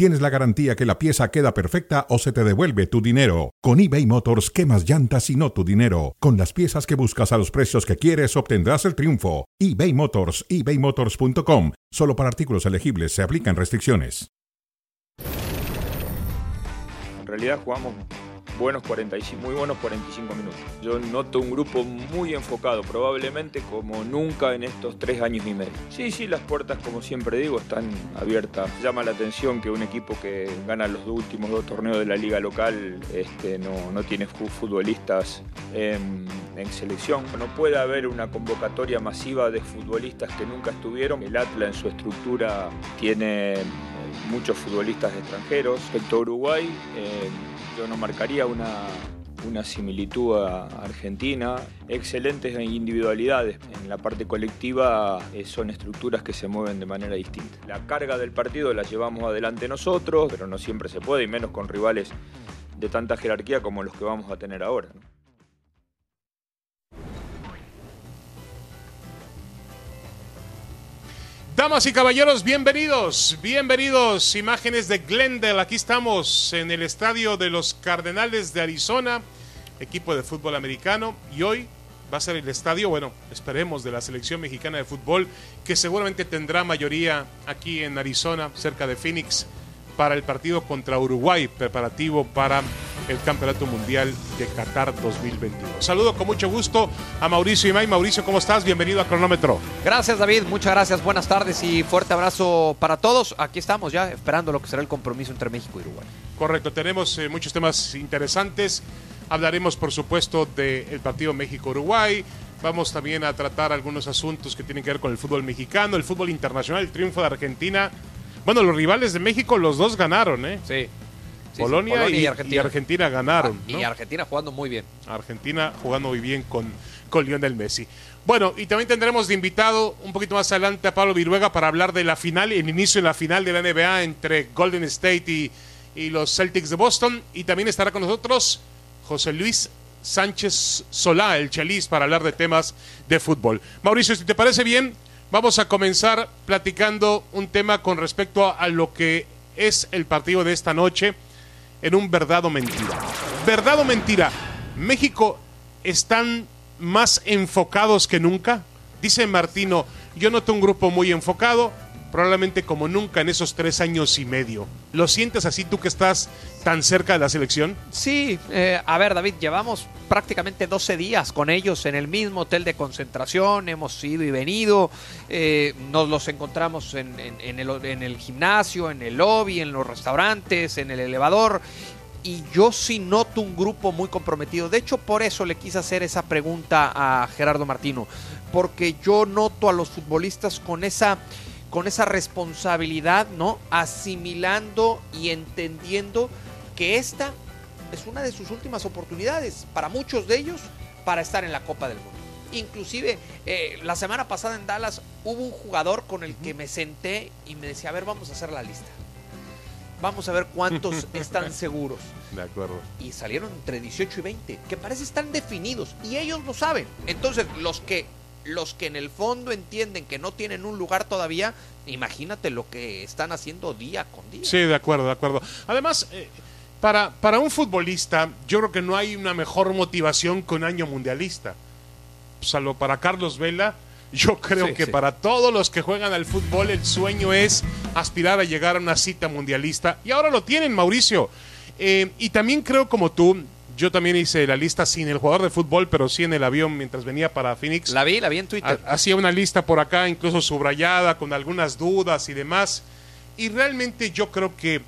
tienes la garantía que la pieza queda perfecta o se te devuelve tu dinero. Con eBay Motors, quemas llantas y no tu dinero. Con las piezas que buscas a los precios que quieres, obtendrás el triunfo. eBay Motors, ebaymotors.com. Solo para artículos elegibles se aplican restricciones. En realidad jugamos buenos 45, muy buenos 45 minutos. Yo noto un grupo muy enfocado, probablemente como nunca en estos tres años y medio. Sí, sí, las puertas, como siempre digo, están abiertas. Llama la atención que un equipo que gana los últimos dos torneos de la liga local este, no, no tiene futbolistas en, selección. No puede haber una convocatoria masiva de futbolistas que nunca estuvieron. El Atlas en su estructura tiene muchos futbolistas extranjeros. Respecto a Uruguay, eh, yo no marcaría una, una similitud a Argentina. Excelentes individualidades. En la parte colectiva eh, son estructuras que se mueven de manera distinta. La carga del partido la llevamos adelante nosotros, pero no siempre se puede, y menos con rivales de tanta jerarquía como los que vamos a tener ahora. Damas y caballeros, bienvenidos, bienvenidos. Imágenes de Glendale. Aquí estamos en el estadio de los Cardenales de Arizona, equipo de fútbol americano. Y hoy va a ser el estadio, bueno, esperemos, de la selección mexicana de fútbol, que seguramente tendrá mayoría aquí en Arizona, cerca de Phoenix, para el partido contra Uruguay, preparativo para el Campeonato Mundial de Qatar 2022. Saludo con mucho gusto a Mauricio Imay. Mauricio, ¿cómo estás? Bienvenido a Cronómetro. Gracias David, muchas gracias, buenas tardes y fuerte abrazo para todos. Aquí estamos ya esperando lo que será el compromiso entre México y Uruguay. Correcto, tenemos eh, muchos temas interesantes. Hablaremos, por supuesto, del partido México-Uruguay. Vamos también a tratar algunos asuntos que tienen que ver con el fútbol mexicano, el fútbol internacional, el triunfo de Argentina. Bueno, los rivales de México, los dos ganaron, ¿eh? Sí. Sí, Polonia, Polonia y, y Argentina. y Argentina ganaron. Y ¿no? Argentina jugando muy bien. Argentina jugando muy bien con, con Lionel Messi. Bueno, y también tendremos de invitado un poquito más adelante a Pablo Viruega para hablar de la final, el inicio de la final de la NBA entre Golden State y, y los Celtics de Boston. Y también estará con nosotros José Luis Sánchez Solá, el Chelis, para hablar de temas de fútbol. Mauricio, si te parece bien, vamos a comenzar platicando un tema con respecto a, a lo que es el partido de esta noche en un verdad o mentira. ¿Verdad o mentira? ¿México están más enfocados que nunca? Dice Martino, yo noto un grupo muy enfocado, probablemente como nunca en esos tres años y medio. ¿Lo sientes así tú que estás tan cerca de la selección? Sí, eh, a ver David, llevamos prácticamente 12 días con ellos en el mismo hotel de concentración, hemos ido y venido, eh, nos los encontramos en, el, en el gimnasio, en el lobby, en los restaurantes, en el elevador. Y yo sí noto un grupo muy comprometido. De hecho, por eso le quise hacer esa pregunta a Gerardo Martino. Porque yo noto a los futbolistas con esa con esa responsabilidad, ¿no? Asimilando y entendiendo que esta es una de sus últimas oportunidades para muchos de ellos para estar en la Copa del Mundo. Inclusive eh, la semana pasada en Dallas hubo un jugador con el que me senté y me decía, a ver, vamos a hacer la lista. Vamos a ver cuántos están seguros. De acuerdo. Y salieron entre 18 y 20, que parece están definidos y ellos lo saben. Entonces, los que los que en el fondo entienden que no tienen un lugar todavía, imagínate lo que están haciendo día con día. Sí, de acuerdo, de acuerdo. Además, eh, para, para un futbolista, yo creo que no hay una mejor motivación que un año mundialista. Salvo para Carlos Vela, yo creo Sí, que sí. para todos los que juegan al fútbol, el sueño es aspirar a llegar a una cita mundialista. Y ahora lo tienen, Mauricio. Eh, y también creo como tú, yo también hice la lista sin el jugador de fútbol, pero sí en el avión mientras venía para Phoenix. La vi, la vi en Twitter. Ha- Hacía una lista por acá, incluso subrayada, con algunas dudas y demás. Y realmente yo creo que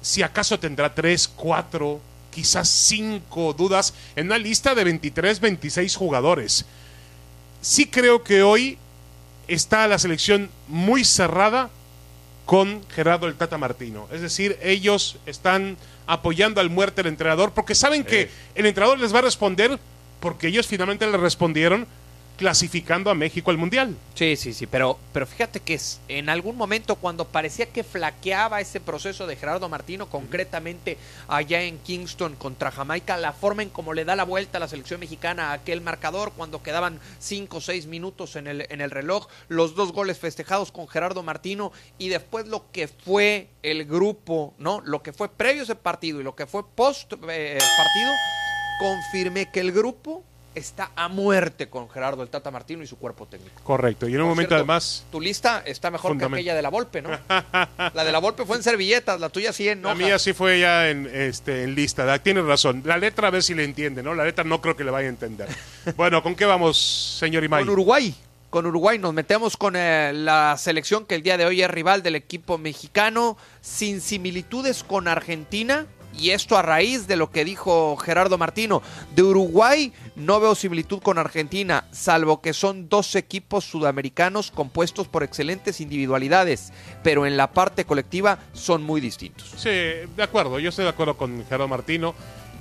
si acaso tendrá tres, cuatro, quizás cinco dudas en una lista de 23, 26 jugadores. Sí creo que hoy está la selección muy cerrada con Gerardo el Tata Martino. Es decir, ellos están apoyando al muerte del entrenador porque saben que el entrenador les va a responder porque ellos finalmente le respondieron clasificando a México al Mundial. Sí, sí, sí, pero, pero fíjate que es, en algún momento cuando parecía que flaqueaba ese proceso de Gerardo Martino, concretamente allá en Kingston contra Jamaica, la forma en cómo le da la vuelta a la selección mexicana a aquel marcador cuando quedaban cinco o seis minutos en el, en el reloj, los dos goles festejados con Gerardo Martino y después lo que fue el grupo, ¿no? Lo que fue previo ese partido y lo que fue post eh, partido, confirmé que el grupo está a muerte con Gerardo el Tata Martino y su cuerpo técnico. Correcto. Y en un Por momento cierto, además... Tu lista está mejor que aquella de la Volpe, ¿no? la de la Volpe fue en servilletas, la tuya sí en La hojas. mía sí fue ya en, este, en lista. Tienes razón. La letra a ver si le entiende, ¿no? La letra no creo que le vaya a entender. bueno, ¿con qué vamos, señor Imay? Con Uruguay. Con Uruguay nos metemos con eh, la selección que el día de hoy es rival del equipo mexicano, sin similitudes con Argentina. Y esto a raíz de lo que dijo Gerardo Martino. De Uruguay no veo similitud con Argentina, salvo que son dos equipos sudamericanos compuestos por excelentes individualidades, pero en la parte colectiva son muy distintos. Sí, de acuerdo. Yo estoy de acuerdo con Gerardo Martino.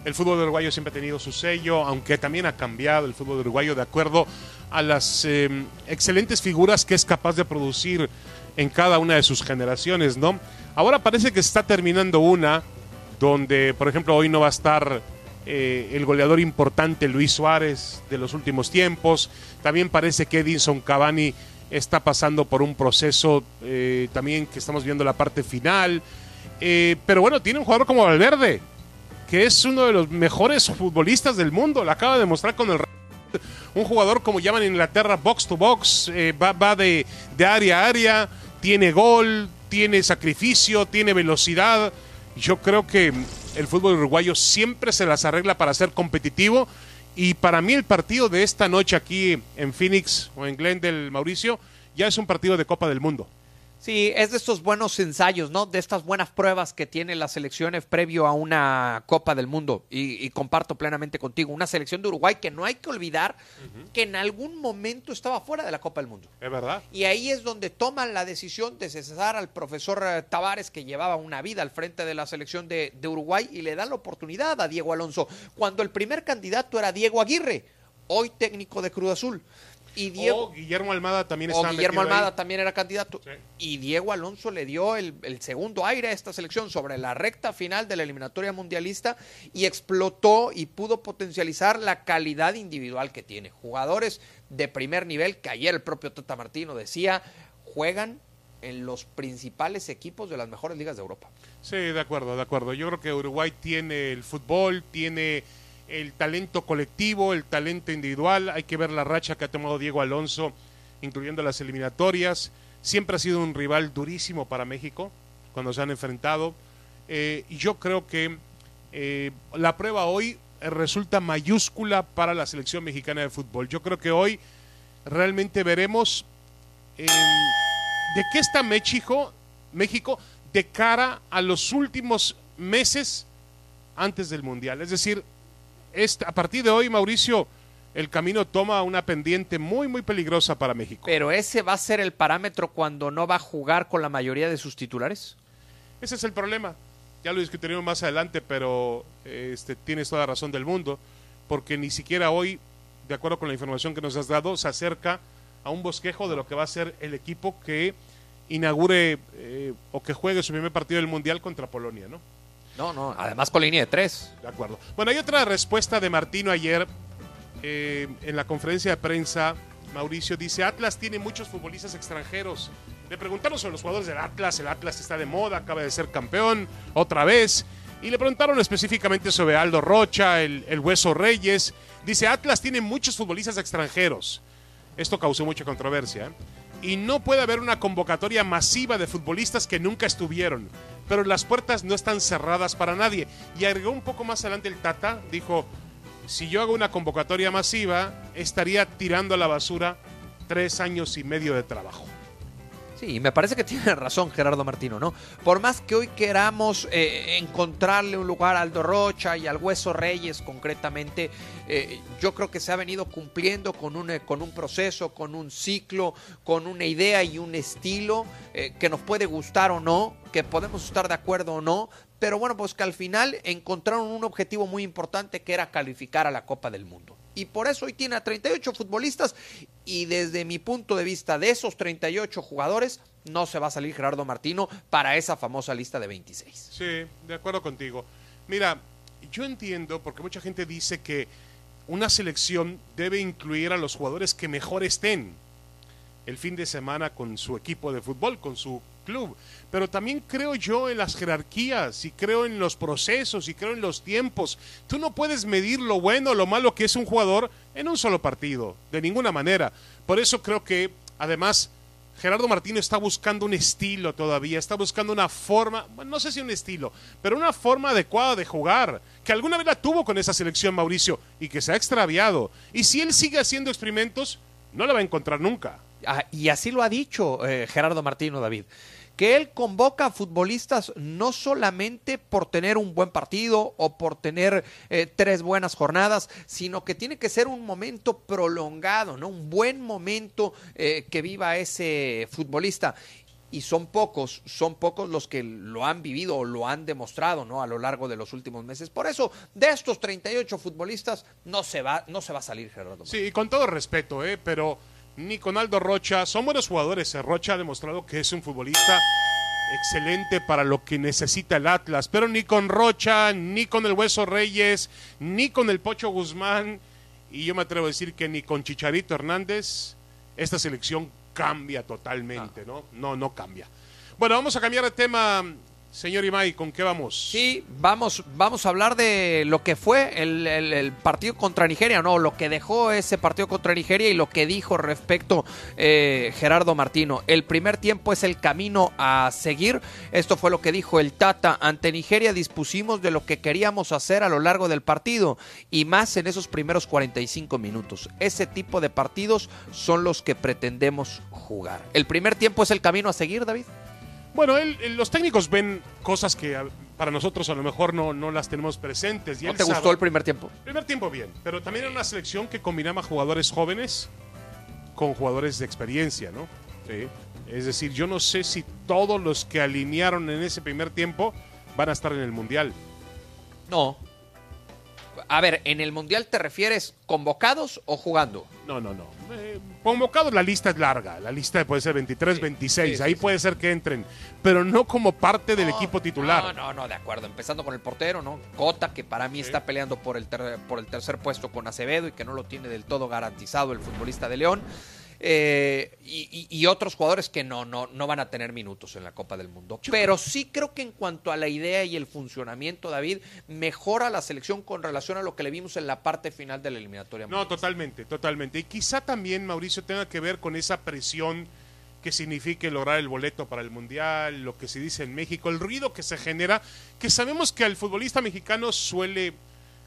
El fútbol uruguayo siempre ha tenido su sello, aunque también ha cambiado el fútbol uruguayo de acuerdo a las eh, excelentes figuras que es capaz de producir en cada una de sus generaciones, ¿no? Ahora parece que está terminando una donde, por ejemplo, hoy no va a estar eh, el goleador importante Luis Suárez de los últimos tiempos. También parece que Edinson Cavani está pasando por un proceso eh, también que estamos viendo la parte final. Eh, pero bueno, tiene un jugador como Valverde, que es uno de los mejores futbolistas del mundo. Lo acaba de demostrar con el un jugador como llaman en Inglaterra box to box, va, va de, de área a área, tiene gol, tiene sacrificio, tiene velocidad. Yo creo que el fútbol uruguayo siempre se las arregla para ser competitivo y para mí el partido de esta noche aquí en Phoenix o en Glendale, Mauricio, ya es un partido de Copa del Mundo. Sí, es de estos buenos ensayos, ¿no? De estas buenas pruebas que tienen las selecciones previo a una Copa del Mundo. Y, y comparto plenamente contigo. Una selección de Uruguay que no hay que olvidar que en algún momento estaba fuera de la Copa del Mundo. ¿Es verdad? Y ahí es donde toman la decisión de cesar al profesor eh, Tavares, que llevaba una vida al frente de la selección de, de Uruguay, y le dan la oportunidad a Diego Alonso, cuando el primer candidato era Diego Aguirre, hoy técnico de Cruz Azul. Y Diego, O Guillermo Almada también o Guillermo ahí. Almada también era candidato. Sí. Y Diego Alonso le dio el, el segundo aire a esta selección sobre la recta final de la eliminatoria mundialista y explotó y pudo potencializar la calidad individual que tiene. Jugadores de primer nivel que ayer el propio Tata Martino decía juegan en los principales equipos de las mejores ligas de Europa. Sí, de acuerdo, de acuerdo. Yo creo que Uruguay tiene el fútbol, tiene el talento colectivo, el talento individual. Hay que ver la racha que ha tomado Diego Alonso, incluyendo las eliminatorias. Siempre ha sido un rival durísimo para México cuando se han enfrentado. Eh, y yo creo que eh, la prueba hoy resulta mayúscula para la selección mexicana de fútbol. Yo creo que hoy realmente veremos eh, de qué está México, México de cara a los últimos meses antes del Mundial. Es decir, este- a partir de hoy, Mauricio, el camino toma una pendiente muy, muy peligrosa para México. Pero ese va a ser el parámetro cuando no va a jugar con la mayoría de sus titulares. Ese es el problema. Ya lo discutiremos más adelante, pero este, tienes toda la razón del mundo, porque ni siquiera hoy, de acuerdo con la información que nos has dado, se acerca a un bosquejo de lo que va a ser el equipo que inaugure eh, o que juegue su primer partido del Mundial contra Polonia, ¿no? No, no, además con línea de tres. De acuerdo. Bueno, hay otra respuesta de Martino ayer eh, en la conferencia de prensa. Mauricio dice, Atlas tiene muchos futbolistas extranjeros. Le preguntaron sobre los jugadores del Atlas. El Atlas está de moda, acaba de ser campeón otra vez. Y le preguntaron específicamente sobre Aldo Rocha, el, el Hueso Reyes. Dice, Atlas tiene muchos futbolistas extranjeros. Esto causó mucha controversia. ¿eh? Y no puede haber una convocatoria masiva de futbolistas que nunca estuvieron. Pero las puertas no están cerradas para nadie. Y agregó un poco más adelante el Tata, dijo, si yo hago una convocatoria masiva, estaría tirando a la basura tres años y medio de trabajo. Sí, me parece que tiene razón Gerardo Martino, ¿no? Por más que hoy queramos eh, encontrarle un lugar a Aldo Rocha y al Hueso Reyes concretamente, eh, yo creo que se ha venido cumpliendo con un, eh, con un proceso, con un ciclo, con una idea y un estilo que nos puede gustar o no, que podemos estar de acuerdo o no, pero bueno, pues que al final encontraron un objetivo muy importante que era calificar a la Copa del Mundo. Y por eso hoy tiene a 38 futbolistas y desde mi punto de vista de esos 38 jugadores no se va a salir Gerardo Martino para esa famosa lista de 26. Sí, de acuerdo contigo. Mira, yo entiendo porque mucha gente dice que una selección debe incluir a los jugadores que mejor estén el fin de semana con su equipo de fútbol, con su club. Pero también creo yo en las jerarquías y creo en los procesos y creo en los tiempos. Tú no puedes medir lo bueno o lo malo que es un jugador en un solo partido, de ninguna manera. Por eso creo que, además, Gerardo Martino está buscando un estilo todavía, está buscando una forma, no sé si un estilo, pero una forma adecuada de jugar, que alguna vez la tuvo con esa selección Mauricio y que se ha extraviado. Y si él sigue haciendo experimentos, no la va a encontrar nunca. Ah, y así lo ha dicho eh, Gerardo Martino, David que él convoca a futbolistas no solamente por tener un buen partido o por tener eh, tres buenas jornadas, sino que tiene que ser un momento prolongado, ¿no? Un buen momento eh, que viva ese futbolista y son pocos, son pocos los que lo han vivido o lo han demostrado, ¿no? A lo largo de los últimos meses. Por eso, de estos 38 futbolistas, no se va, no se va a salir Gerardo. Sí, con todo respeto, ¿eh? Pero ni con Aldo Rocha. Son buenos jugadores. Eh, Rocha ha demostrado que es un futbolista excelente para lo que necesita el Atlas. Pero ni con Rocha, ni con el Hueso Reyes, ni con el Pocho Guzmán. Y yo me atrevo a decir que ni con Chicharito Hernández, esta selección cambia totalmente, ¿no? No, no cambia. Bueno, vamos a cambiar de tema Señor Imai, ¿con qué vamos? Sí, vamos, vamos a hablar de lo que fue el, partido contra Nigeria, no, lo que dejó ese partido contra Nigeria y lo que dijo respecto eh, Gerardo Martino. El primer tiempo es el camino a seguir. Esto fue lo que dijo el Tata. Ante Nigeria dispusimos de lo que queríamos hacer a lo largo del partido y más en esos primeros 45 minutos. Ese tipo de partidos son los que pretendemos jugar. El primer tiempo es el camino a seguir, David. Bueno, los técnicos ven cosas que para nosotros a lo mejor no, no las tenemos presentes. Y ¿No te gustó el primer tiempo? Primer tiempo bien, pero también era una selección que combinaba jugadores jóvenes con jugadores de experiencia, ¿no? Sí. Es decir, yo no sé si todos los que alinearon en ese primer tiempo van a estar en el Mundial. No, a ver, ¿en el Mundial te refieres convocados o jugando? No, no, no. Eh, convocados la lista es larga. La lista puede ser 23, 26. Ahí puede ser que entren. Pero no como parte del equipo titular. No, no, no, de acuerdo. Empezando con el portero, ¿no? Cota, que para mí está peleando por el, por el tercer puesto con Acevedo y que no lo tiene del todo garantizado el futbolista de León. Eh, y, otros jugadores que no, no, no van a tener minutos en la Copa del Mundo. Pero sí creo que en cuanto a la idea y el funcionamiento, David, mejora la selección con relación a lo que le vimos en la parte final de la eliminatoria. No, totalmente, totalmente. Y quizá también, Mauricio, tenga que ver con esa presión que signifique lograr el boleto para el Mundial, lo que se dice en México, el ruido que se genera, que sabemos que al futbolista mexicano suele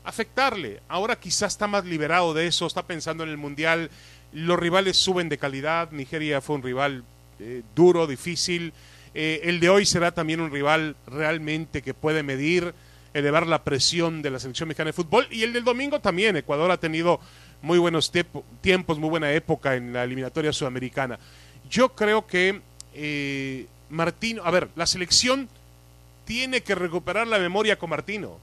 afectarle. Ahora quizá está más liberado de eso, está pensando en el Mundial, los rivales suben de calidad. Nigeria fue un rival eh, duro, difícil. Eh, el de hoy será también un rival realmente que puede medir, elevar la presión de la selección mexicana de fútbol. Y el del domingo también. Ecuador ha tenido muy buenos tiempos, muy buena época en la eliminatoria sudamericana. Yo creo que eh, Martino, a ver, la selección tiene que recuperar la memoria con Martino.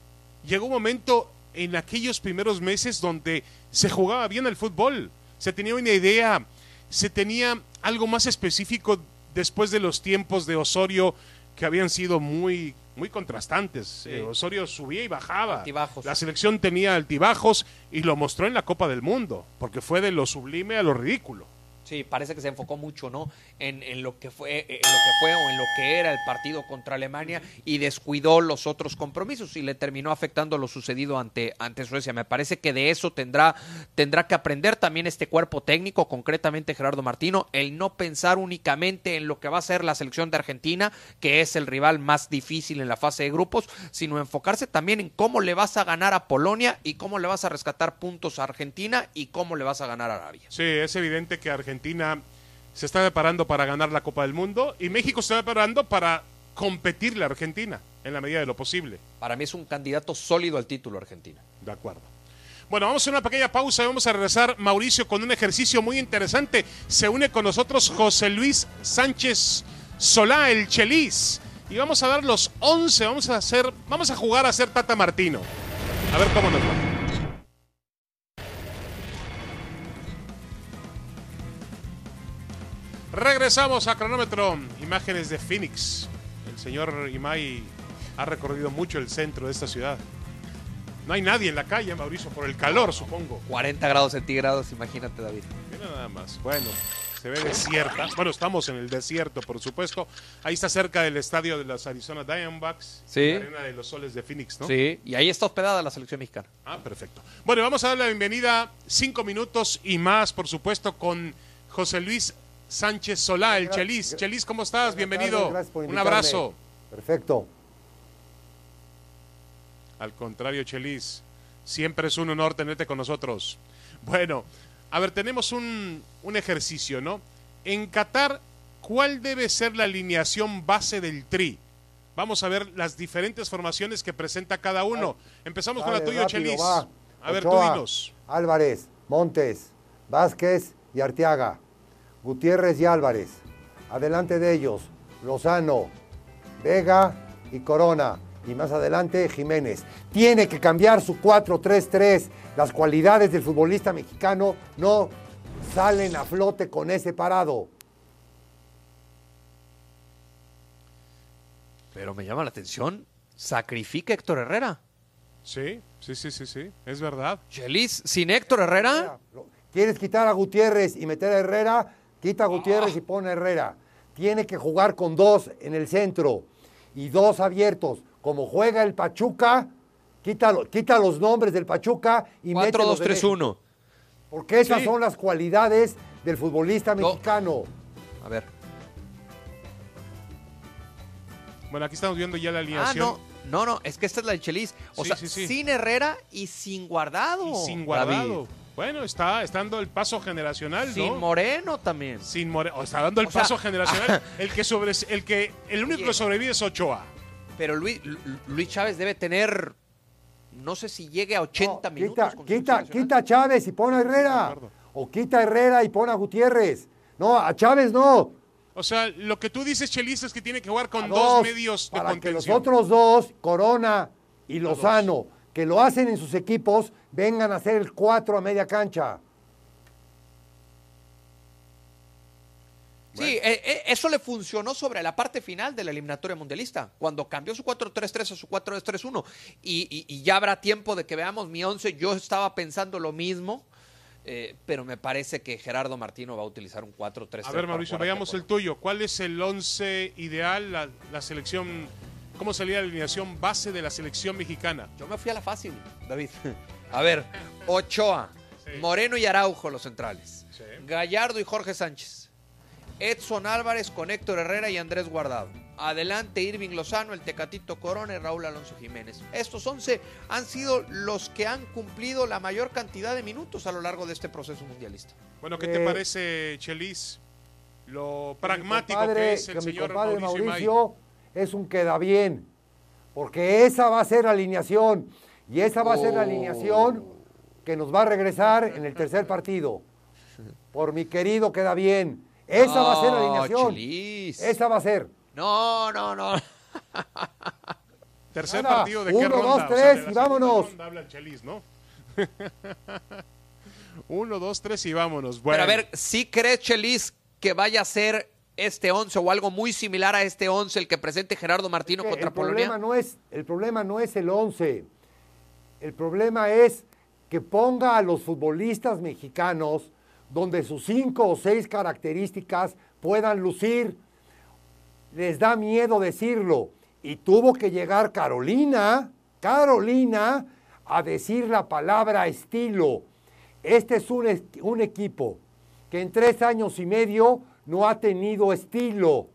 Llegó un momento en aquellos primeros meses donde se jugaba bien el fútbol se tenía una idea, se tenía algo más específico después de los tiempos de Osorio que habían sido muy muy contrastantes. Eh, Osorio subía y bajaba. La selección tenía altibajos y lo mostró en la Copa del Mundo, porque fue de lo sublime a lo ridículo. Sí, parece que se enfocó mucho, ¿no? En, lo que fue, en lo que fue o en lo que era el partido contra Alemania y descuidó los otros compromisos y le terminó afectando lo sucedido ante, ante Suecia. Me parece que de eso tendrá, tendrá que aprender también este cuerpo técnico, concretamente Gerardo Martino, el no pensar únicamente en lo que va a ser la selección de Argentina, que es el rival más difícil en la fase de grupos, sino enfocarse también en cómo le vas a ganar a Polonia y cómo le vas a rescatar puntos a Argentina y cómo le vas a ganar a Arabia. Sí, es evidente que Argentina Argentina se está preparando para ganar la Copa del Mundo y México se está preparando para competirle a Argentina en la medida de lo posible. Para mí es un candidato sólido al título Argentina. De acuerdo. Bueno, vamos a hacer una pequeña pausa y vamos a regresar, Mauricio, con un ejercicio muy interesante. Se une con nosotros José Luis Sánchez Solá, el Chelis. Y vamos a dar los 11, vamos a hacer, vamos a jugar a ser Tata Martino. A ver cómo nos va. Regresamos a cronómetro. Imágenes de Phoenix. El señor Imai ha recorrido mucho el centro de esta ciudad. No hay nadie en la calle, Mauricio, por el calor, supongo. 40 grados centígrados, imagínate, David. Mira nada más. Bueno, se ve desierta. Bueno, estamos en el desierto, por supuesto. Ahí está cerca del estadio de los Arizona Diamondbacks. Sí. La arena de los soles de Phoenix, ¿no? Sí, y ahí está hospedada la selección mexicana. Ah, perfecto. Bueno, vamos a dar la bienvenida cinco minutos y más, por supuesto, con José Luis Sánchez Solá, el Chelis. Chelis, ¿cómo estás? Bienvenido. tardes, gracias por Un abrazo. Perfecto. Al contrario, Chelis, siempre es un honor tenerte con nosotros. Bueno, a ver, tenemos un, un ejercicio, ¿no? En Qatar, ¿cuál debe ser la alineación base del Tri? Vamos a ver las diferentes formaciones que presenta cada uno. Empezamos con la tuya, rápido, Chelis. va. A ver, tú dinos. Álvarez, Montes, Vázquez y Arteaga. Gutiérrez y Álvarez. Adelante de ellos, Lozano, Vega y Corona. Y más adelante, Jiménez. Tiene que cambiar su 4-3-3. Las cualidades del futbolista mexicano no salen a flote con ese parado. Pero me llama la atención, sacrifica a Héctor Herrera. Sí, sí, sí, sí, sí, es verdad. Chelis, sin Héctor Herrera, ¿Quieres quitar a Gutiérrez y meter a Herrera? Quita a Gutiérrez y pone a Herrera. Tiene que jugar con dos en el centro y dos abiertos. Como juega el Pachuca, quita, quita los nombres del Pachuca y mete los de México. 4-2-3-1. Porque esas Sí. son las cualidades del futbolista No. mexicano. A ver. Bueno, aquí estamos viendo ya la Ah, alineación. no, no, no, es que esta es la de Chelis. O Sí, sea, sí, sí. sin Herrera y sin guardado. Y sin David. Bueno, está, está dando el paso generacional, ¿no? Sin Moreno también. Sin More- o está dando el O sea- paso generacional. El que sobre, el que, el único que sobrevive es Ochoa. Pero Luis, Lu- Luis Chávez debe tener, no sé si llegue a 80 No, minutos. quita, con quita, quita a Chávez y pone a Herrera. O quita a Herrera y pone a Gutiérrez. No, a Chávez no. O sea, lo que tú dices, Chelis, es que tiene que jugar con dos, medios de para que los contención. otros dos, Corona y Lozano, que lo hacen en sus equipos, vengan a hacer el 4 a media cancha. Sí, eh, eh, eso le funcionó sobre la parte final de la eliminatoria mundialista, cuando cambió su 4-3-3 a su 4-2-3-1. Y, y- y ya habrá tiempo de que veamos mi 11. Yo estaba pensando lo mismo, eh, pero me parece que Gerardo Martino va a utilizar un 4-3-3. A ver, Mauricio, veamos el tuyo. ¿Cuál es el once ideal, la, la selección, cómo sería la alineación base de la selección mexicana? Yo me fui a la fácil, David. A ver, Ochoa, Sí. Moreno y Araujo los centrales. Sí. Gallardo y Jorge Sánchez. Edson Álvarez con Héctor Herrera y Andrés Guardado. Adelante Irving Lozano, el Tecatito Corona y Raúl Alonso Jiménez. Estos 11 han sido los que han cumplido la mayor cantidad de minutos a lo largo de este proceso mundialista. Bueno, ¿qué te Eh, parece, Chelis? Lo pragmático mi compadre- que es el que mi señor compadre Mauricio. Mauricio es un queda bien. Porque esa va a ser la alineación. Y esa va a ser la alineación que nos va a regresar en el tercer partido. Por mi querido queda bien. Esa va a ser la alineación. Esa va a ser. No, no, no. Tercer Nada, partido de qué uno, ronda? dos, O sea, tres, y vámonos. ronda habla el Chelis, ¿no? Uno, dos, tres y vámonos. Bueno, Pero a ver, ¿sí crees, Chelis, que vaya a ser este 11 o algo muy similar a este 11 el que presente Gerardo Martino Que contra el, problema Polonia? no es, el problema no es el 11. El problema es que ponga a los futbolistas mexicanos donde sus cinco o seis características puedan lucir. Les da miedo decirlo. Y tuvo que llegar Carolina, Carolina, a decir la palabra estilo. Este es un, un equipo que en tres años y medio no ha tenido estilo.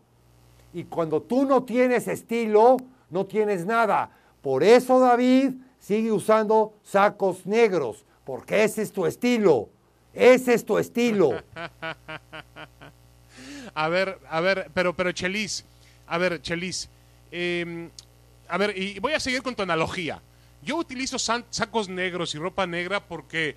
Y cuando tú no tienes estilo, no tienes nada. Por eso David sigue usando sacos negros, porque ese es tu estilo. Ese es tu estilo. a ver, a ver, pero, pero Chelis, a ver, Chelis, eh, a ver, y voy a seguir con tu analogía. Yo utilizo sacos negros y ropa negra porque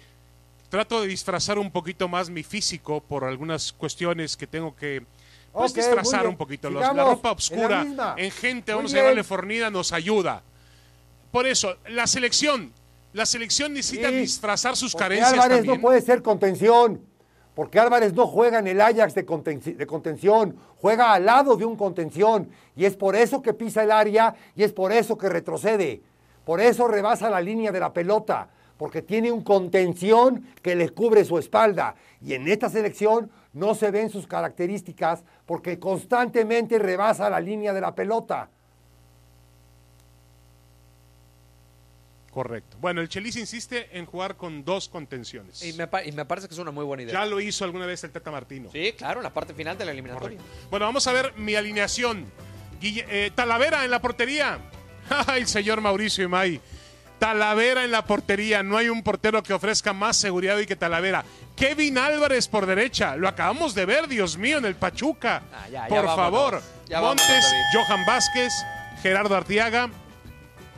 trato de disfrazar un poquito más mi físico por algunas cuestiones que tengo que pues, Ok, muy disfrazar un poquito. Los- la ropa en la oscura en, gente, vamos a llamarle fornida, nos ayuda. Por eso, la selección, la selección necesita Sí, disfrazar sus carencias Álvarez también. no puede ser contención. Porque Álvarez no juega en el Ajax de, de, contención, juega al lado de un contención. Y es por eso que pisa el área y es por eso que retrocede. Por eso rebasa la línea de la pelota. Porque tiene un contención que le cubre su espalda. Y en esta selección no se ven sus características porque constantemente rebasa la línea de la pelota. Correcto. Bueno, el Chelis insiste en jugar con dos contenciones. Y me, parece que es una muy buena idea. Ya lo hizo alguna vez el Teta Martino. Sí, claro, en la parte final de la eliminatoria. Bueno, vamos a ver mi alineación. Eh, Talavera en la portería. el señor Mauricio Imay. Talavera en la portería. No hay un portero que ofrezca más seguridad y que Talavera. Kevin Álvarez por derecha. Lo acabamos de ver, Dios mío, en el Pachuca. Ah, por favor. Montes, Johan Vázquez, Gerardo Artiaga,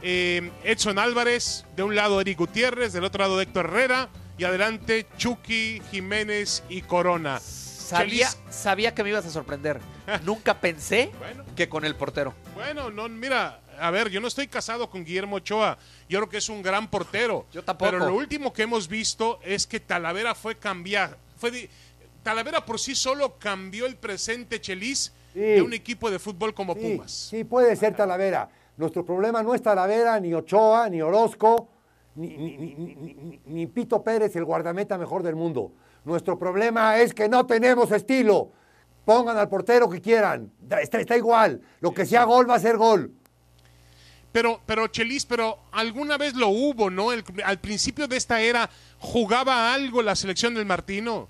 eh, Edson Álvarez, de un lado Eric Gutiérrez, del otro lado Héctor Herrera y adelante Chucky, Jiménez y Corona. Sabía, sabía que me ibas a sorprender. Nunca pensé que con el portero. Bueno, no, mira, a ver, yo no estoy casado con Guillermo Ochoa. Yo creo que es un gran portero. Yo tampoco. Pero lo último que hemos visto es que Talavera fue cambiar. Fue Talavera por sí solo cambió el presente Chelis de un equipo de fútbol como Pumas. Sí, puede ser Talavera. Nuestro problema no es Talavera, ni Ochoa, ni Orozco, ni, Pito Pérez, el guardameta mejor del mundo. Nuestro problema es que no tenemos estilo. Pongan al portero que quieran. Está, está igual. Lo que sea gol va a ser gol. Pero, pero Chelis, pero alguna vez lo hubo, ¿no? al principio de esta era, ¿jugaba algo la selección del Martino?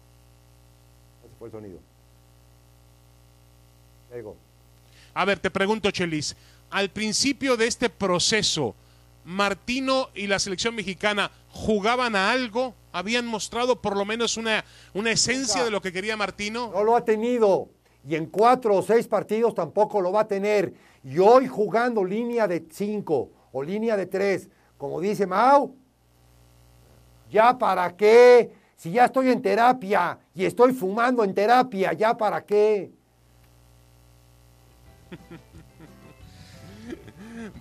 Ese fue el sonido. A ver, te pregunto, Chelis al principio de este proceso, Martino y la selección mexicana jugaban a algo? ¿Habían mostrado por lo menos una, una esencia de lo que quería Martino? No lo ha tenido. Y en cuatro o seis partidos tampoco lo va a tener. Y hoy jugando línea de cinco o línea de tres, como dice Mau, ¿ya para qué? Si ya estoy en terapia y estoy fumando en terapia, ¿ya para qué?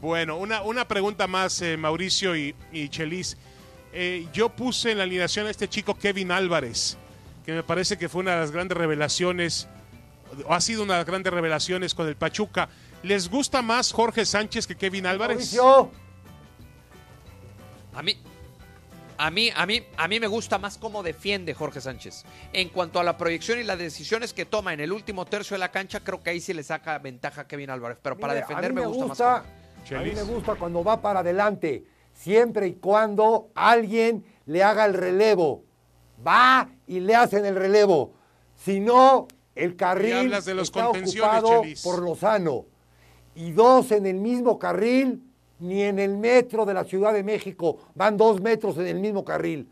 Bueno, una, una pregunta más, eh, Mauricio y, Chelis. Eh, yo puse en la alineación a este chico Kevin Álvarez, que me parece que fue una de las grandes revelaciones, ha sido una de las grandes revelaciones con el Pachuca. ¿Les gusta más Jorge Sánchez que Kevin Álvarez? Mauricio. A mí, a mí, a mí, a mí me gusta más cómo defiende Jorge Sánchez. En cuanto a la proyección y las decisiones que toma en el último tercio de la cancha, creo que ahí sí le saca ventaja a Kevin Álvarez. Pero para defender me, gusta, más. A mí me gusta cuando va para adelante, siempre y cuando alguien le haga el relevo. Va y le hacen el relevo. Si no, el carril de los está ocupado por Lozano. Y dos en el mismo carril, ni en el metro de la Ciudad de México. Van dos metros en el mismo carril.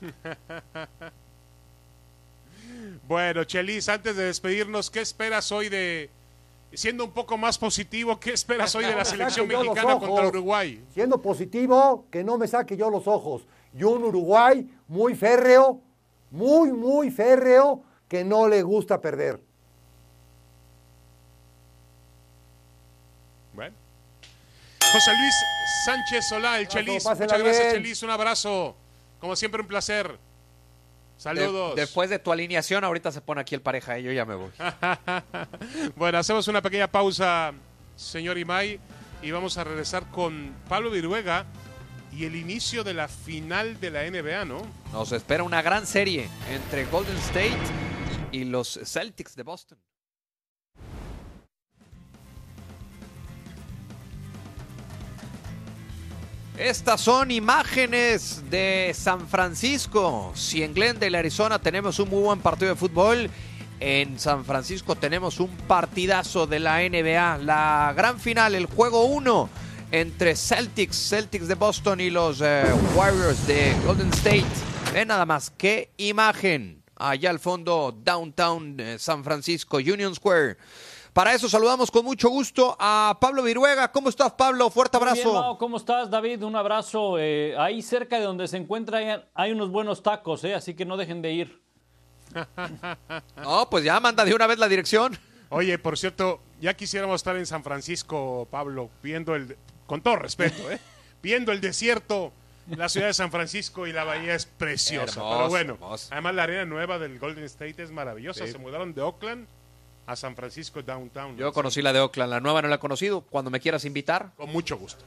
bueno, Chelis, antes de despedirnos, ¿qué esperas hoy de, siendo un poco más positivo, ¿qué esperas hoy de la selección mexicana contra Uruguay? Siendo positivo, que no me saque yo los ojos. Y un Uruguay muy férreo, muy, muy férreo, que no le gusta perder. Bueno. José Luis Sánchez Solá, el Chelis. Muchas gracias, Chelis. Un abrazo. Como siempre, un placer. Saludos. después de tu alineación, ahorita se pone aquí el pareja y yo ya me voy. bueno, hacemos una pequeña pausa, señor Imay, y vamos a regresar con Pablo Viruega y el inicio de la final de la NBA, ¿no? Nos espera una gran serie entre Golden State y los Celtics de Boston. Estas son imágenes de San Francisco. Si en Glendale, Arizona, tenemos un muy buen partido de fútbol, en San Francisco tenemos un partidazo de la NBA. La gran final, el juego 1 entre Celtics, Celtics de Boston y los eh, Warriors de Golden State. Ven nada más, qué imagen. Allá al fondo, downtown eh, San Francisco, Union Square. Para eso saludamos con mucho gusto a Pablo Viruega. ¿Cómo estás, Pablo? Fuerte abrazo. ¿Cómo estás, David? Un abrazo. Eh, ahí cerca de donde se encuentra hay unos buenos tacos, eh, así que no dejen de ir. no, pues ya manda de una vez la dirección. Oye, por cierto, ya quisiéramos estar en San Francisco, Pablo, viendo el, con todo respeto, ¿eh? viendo el desierto La ciudad de San Francisco y la bahía es preciosa. Hermoso, pero bueno, hermoso. además la arena nueva del Golden State es maravillosa. Se mudaron de Oakland a San Francisco Downtown. Yo conocí la de Oakland, la nueva no la he conocido. Cuando me quieras invitar. Con mucho gusto.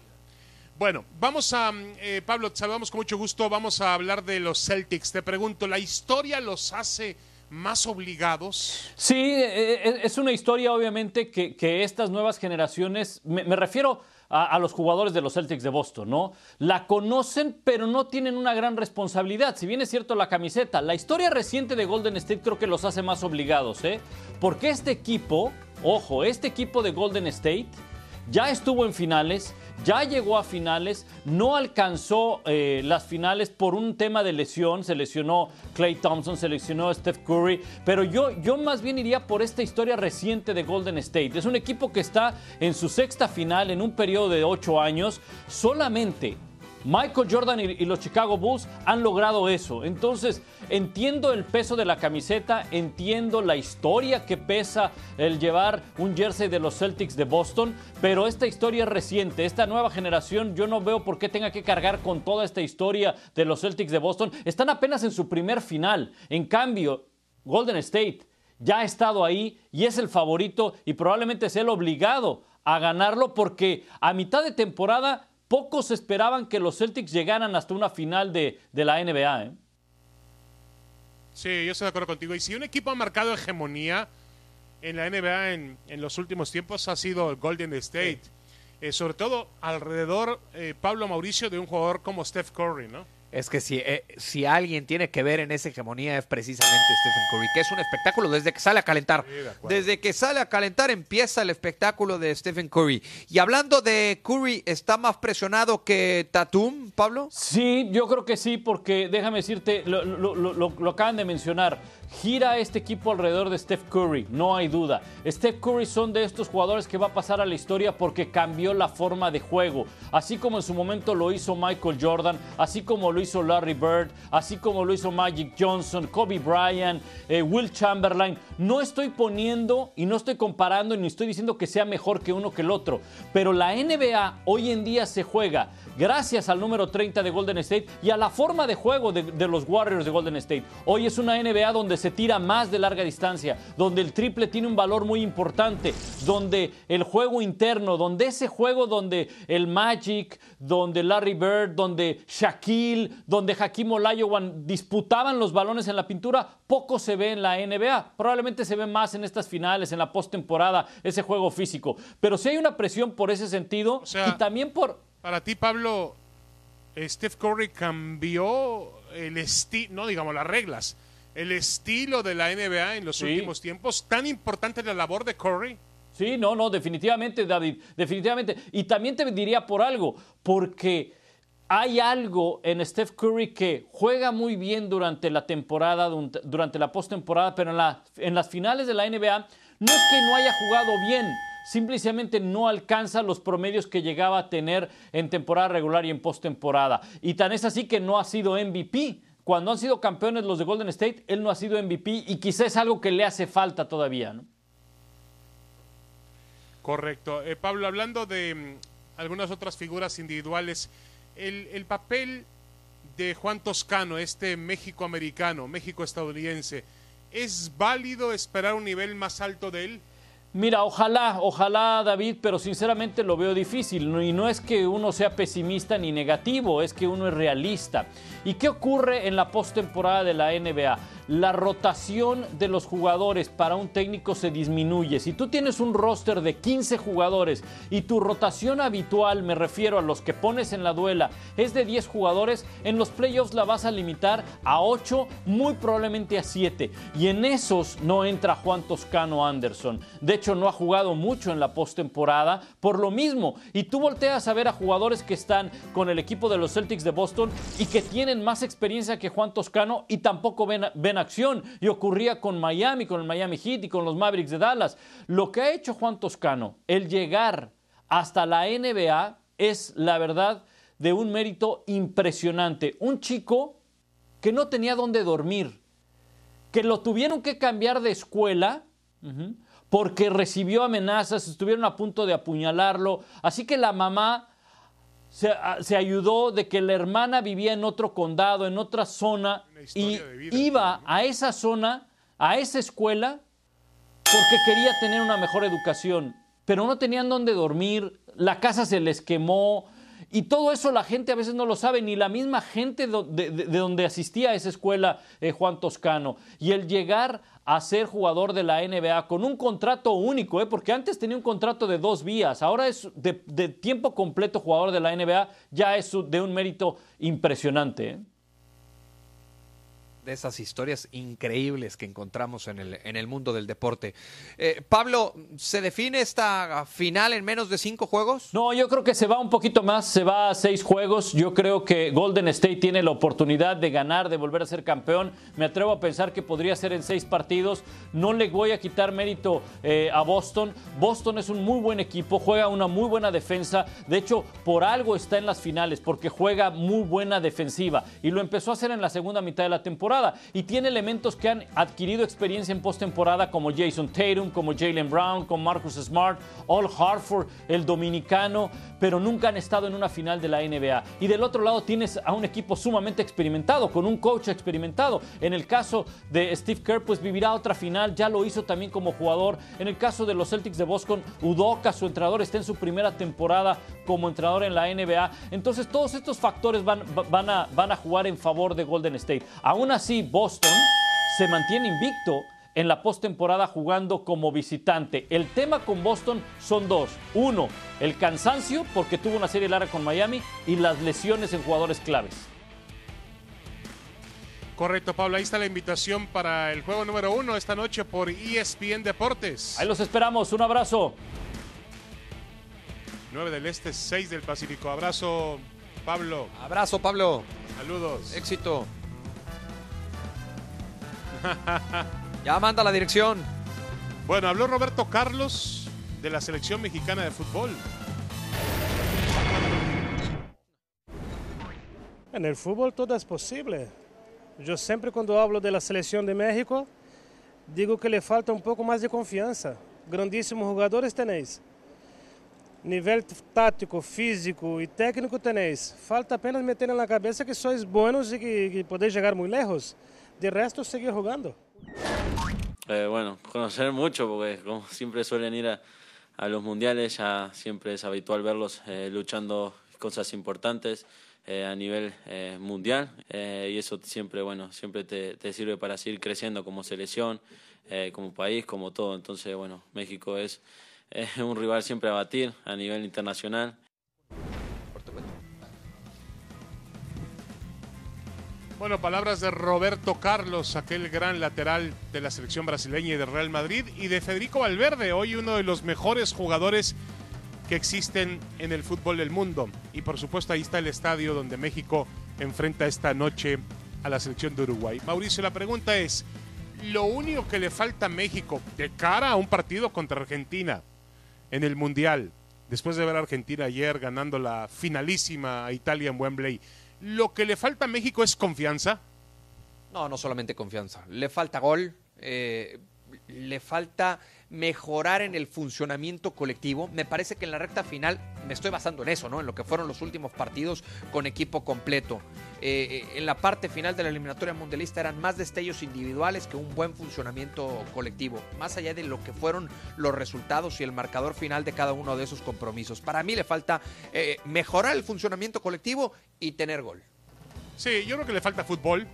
Bueno, vamos a, eh, Pablo, te saludamos con mucho gusto. Vamos a hablar de los Celtics. Te pregunto, ¿la historia los hace más obligados? Sí, eh, eh, es una historia obviamente que, que estas nuevas generaciones, me, me refiero a, los jugadores de los Celtics de Boston, ¿no? La conocen, pero no tienen una gran responsabilidad. Si bien es cierto la camiseta, la historia reciente de Golden State creo que los hace más obligados, ¿eh? Porque este equipo, ojo, este equipo de Golden State ya estuvo en finales, ya llegó a finales, no alcanzó eh, las finales por un tema de lesión, se lesionó Clay Thompson, se lesionó Steph Curry, pero yo, yo más bien iría por esta historia reciente de Golden State. Es un equipo que está en su sexta final en un periodo de ocho años, solamente Michael Jordan y, los Chicago Bulls han logrado eso. Entonces, entiendo el peso de la camiseta, entiendo la historia que pesa el llevar un jersey de los Celtics de Boston, pero esta historia es reciente, esta nueva generación, yo no veo por qué tenga que cargar con toda esta historia de los Celtics de Boston. Están apenas en su primer final. En cambio, Golden State ya ha estado ahí y es el favorito y probablemente sea el obligado a ganarlo porque a mitad de temporada pocos esperaban que los Celtics llegaran hasta una final de, de la NBA. ¿eh? Sí, yo estoy de acuerdo contigo. Y si un equipo ha marcado hegemonía en la NBA en, en los últimos tiempos ha sido el Golden State. Eh, sobre todo alrededor, eh, Pablo Mauricio, de un jugador como Steph Curry, ¿no? Es que si, eh, si alguien tiene que ver en esa hegemonía es precisamente Stephen Curry, que es un espectáculo desde que sale a calentar. Sí, de acuerdo. desde que sale a calentar empieza el espectáculo de Stephen Curry. Y hablando de Curry, ¿está más presionado que Tatum, Pablo? Sí, yo creo que sí, porque déjame decirte, lo, lo- lo- lo- lo acaban de mencionar. Gira este equipo alrededor de Steph Curry, no hay duda. Steph Curry son de estos jugadores que va a pasar a la historia porque cambió la forma de juego. Así como en su momento lo hizo Michael Jordan, así como lo hizo Larry Bird, así como lo hizo Magic Johnson, Kobe Bryant, eh, Will Chamberlain. No estoy poniendo y no estoy comparando ni estoy diciendo que sea mejor que uno que el otro. Pero la NBA hoy en día se juega gracias al número 30 de Golden State y a la forma de juego de, de los Warriors de Golden State. Hoy es una NBA donde se tira más de larga distancia, donde el triple tiene un valor muy importante, donde el juego interno, donde ese juego donde el Magic, donde Larry Bird, donde Shaquille, donde Hakim Olajuwon disputaban los balones en la pintura, poco se ve en la NBA. Probablemente se ve más en estas finales, en la postemporada, ese juego físico. Pero si hay una presión por ese sentido sea, y también por Para ti, Pablo, eh, Steph Curry cambió el estilo, no digamos las reglas, el estilo de la NBA en los Sí. últimos tiempos. ¿Tan importante la labor de Curry? Sí, no, no, definitivamente, David, definitivamente. Y también te diría por algo, porque hay algo en Steph Curry que juega muy bien durante la temporada, durante la postemporada, pero en, la- en las finales de la NBA no es que no haya jugado bien, simplemente no alcanza los promedios que llegaba a tener en temporada regular y en postemporada. Y tan es así que no ha sido MVP. Cuando han sido campeones los de Golden State, él no ha sido MVP y quizás es algo que le hace falta todavía, ¿no? Correcto. Eh, Pablo, hablando de mm, algunas otras figuras individuales, el, el papel de Juan Toscano, este México-americano, México-estadounidense, ¿es válido esperar un nivel más alto de él? Mira, ojalá, ojalá David, pero sinceramente lo veo difícil. Y no es que uno sea pesimista ni negativo, es que uno es realista. ¿Y qué ocurre en la postemporada de la NBA? La rotación de los jugadores para un técnico se disminuye. Si tú tienes un roster de 15 jugadores y tu rotación habitual, me refiero a los que pones en la duela, es de 10 jugadores, en los playoffs la vas a limitar a 8, muy probablemente a 7. Y en esos no entra Juan Toscano Anderson. De hecho, no ha jugado mucho en la postemporada por lo mismo. Y tú volteas a ver a jugadores que están con el equipo de los Celtics de Boston y que tienen más experiencia que Juan Toscano y tampoco ven, ven acción. Y ocurría con Miami, con el Miami Heat y con los Mavericks de Dallas. Lo que ha hecho Juan Toscano, el llegar hasta la NBA, es la verdad de un mérito impresionante. Un chico que no tenía dónde dormir, que lo tuvieron que cambiar de escuela. porque recibió amenazas, estuvieron a punto de apuñalarlo. Así que la mamá se, se, ayudó de que la hermana vivía en otro condado, en otra zona, y iba a esa zona, a esa escuela, porque quería tener una mejor educación, pero no tenían dónde dormir, la casa se les quemó, y todo eso la gente a veces no lo sabe, ni la misma gente de, donde asistía a esa escuela eh, Juan Toscano. Y el llegar a ser jugador de la NBA con un contrato único, eh, porque antes tenía un contrato de dos vías, ahora es de, tiempo completo jugador de la NBA, ya es de un mérito impresionante. Eh esas historias increíbles que encontramos en el, en el mundo del deporte. Eh, Pablo, ¿se define esta final en menos de cinco juegos? No, yo creo que se va un poquito más, se va a seis juegos. Yo creo que Golden State tiene la oportunidad de ganar, de volver a ser campeón. Me atrevo a pensar que podría ser en seis partidos. No le voy a quitar mérito eh, a Boston. Boston es un muy buen equipo, juega una muy buena defensa. De hecho, por algo está en las finales, porque juega muy buena defensiva. Y lo empezó a hacer en la segunda mitad de la temporada y tiene elementos que han adquirido experiencia en postemporada como Jason Tatum, como Jalen Brown, como Marcus Smart, All Hartford, el dominicano, pero nunca han estado en una final de la NBA. Y del otro lado tienes a un equipo sumamente experimentado, con un coach experimentado. En el caso de Steve Kerr, pues vivirá otra final, ya lo hizo también como jugador. En el caso de los Celtics de Boston, Udoka, su entrenador, está en su primera temporada como entrenador en la NBA. Entonces todos estos factores van, a, van a jugar en favor de Golden State. Aún así, Boston se mantiene invicto en la postemporada jugando como visitante. El tema con Boston son dos. Uno, el cansancio porque tuvo una serie larga con Miami y las lesiones en jugadores claves. Correcto, Pablo. Ahí está la invitación para el juego número uno esta noche por ESPN Deportes. Ahí los esperamos. Un abrazo. 9 del Este, 6 del Pacífico. Abrazo, Pablo. Abrazo, Pablo. Saludos. Éxito. Ya manda la dirección. Bueno, habló Roberto Carlos de la selección mexicana de fútbol. En el fútbol todo es posible. Yo siempre cuando hablo de la selección de México, digo que le falta un poco más de confianza. Grandísimos jugadores tenéis. Nivel táctico, físico y técnico tenéis. Falta apenas meter en la cabeza que sois buenos y que, que podéis llegar muy lejos. De resto, seguir jugando. Eh, bueno, conocer mucho, porque como siempre suelen ir a, los mundiales, ya siempre es habitual verlos eh, luchando cosas importantes eh, a nivel mundial y eso siempre, bueno, siempre te, te, sirve para seguir creciendo como selección, como país, como todo. Entonces, bueno, México es un rival siempre a batir a nivel internacional Bueno, palabras de Roberto Carlos, aquel gran lateral de la selección brasileña y de Real Madrid, y de Federico Valverde, hoy uno de los mejores jugadores que existen en el fútbol del mundo. Y por supuesto ahí está el estadio donde México enfrenta esta noche a la selección de Uruguay. Mauricio, la pregunta es, lo único que le falta a México de cara a un partido contra Argentina en el Mundial, después de ver a Argentina ayer ganando la finalísima a Italia en Wembley, ¿Lo que le falta a México es confianza? No, no solamente confianza. Le falta gol, eh, le falta mejorar en el funcionamiento colectivo. Me parece que en la recta final, me estoy basando en eso, ¿no? En lo que fueron los últimos partidos con equipo completo. Eh, eh, en la parte final de la eliminatoria mundialista eran más destellos individuales que un buen funcionamiento colectivo, más allá de lo que fueron los resultados y el marcador final de cada uno de esos compromisos. Para mí le falta eh, mejorar el funcionamiento colectivo y tener gol. Sí, yo creo que le falta fútbol,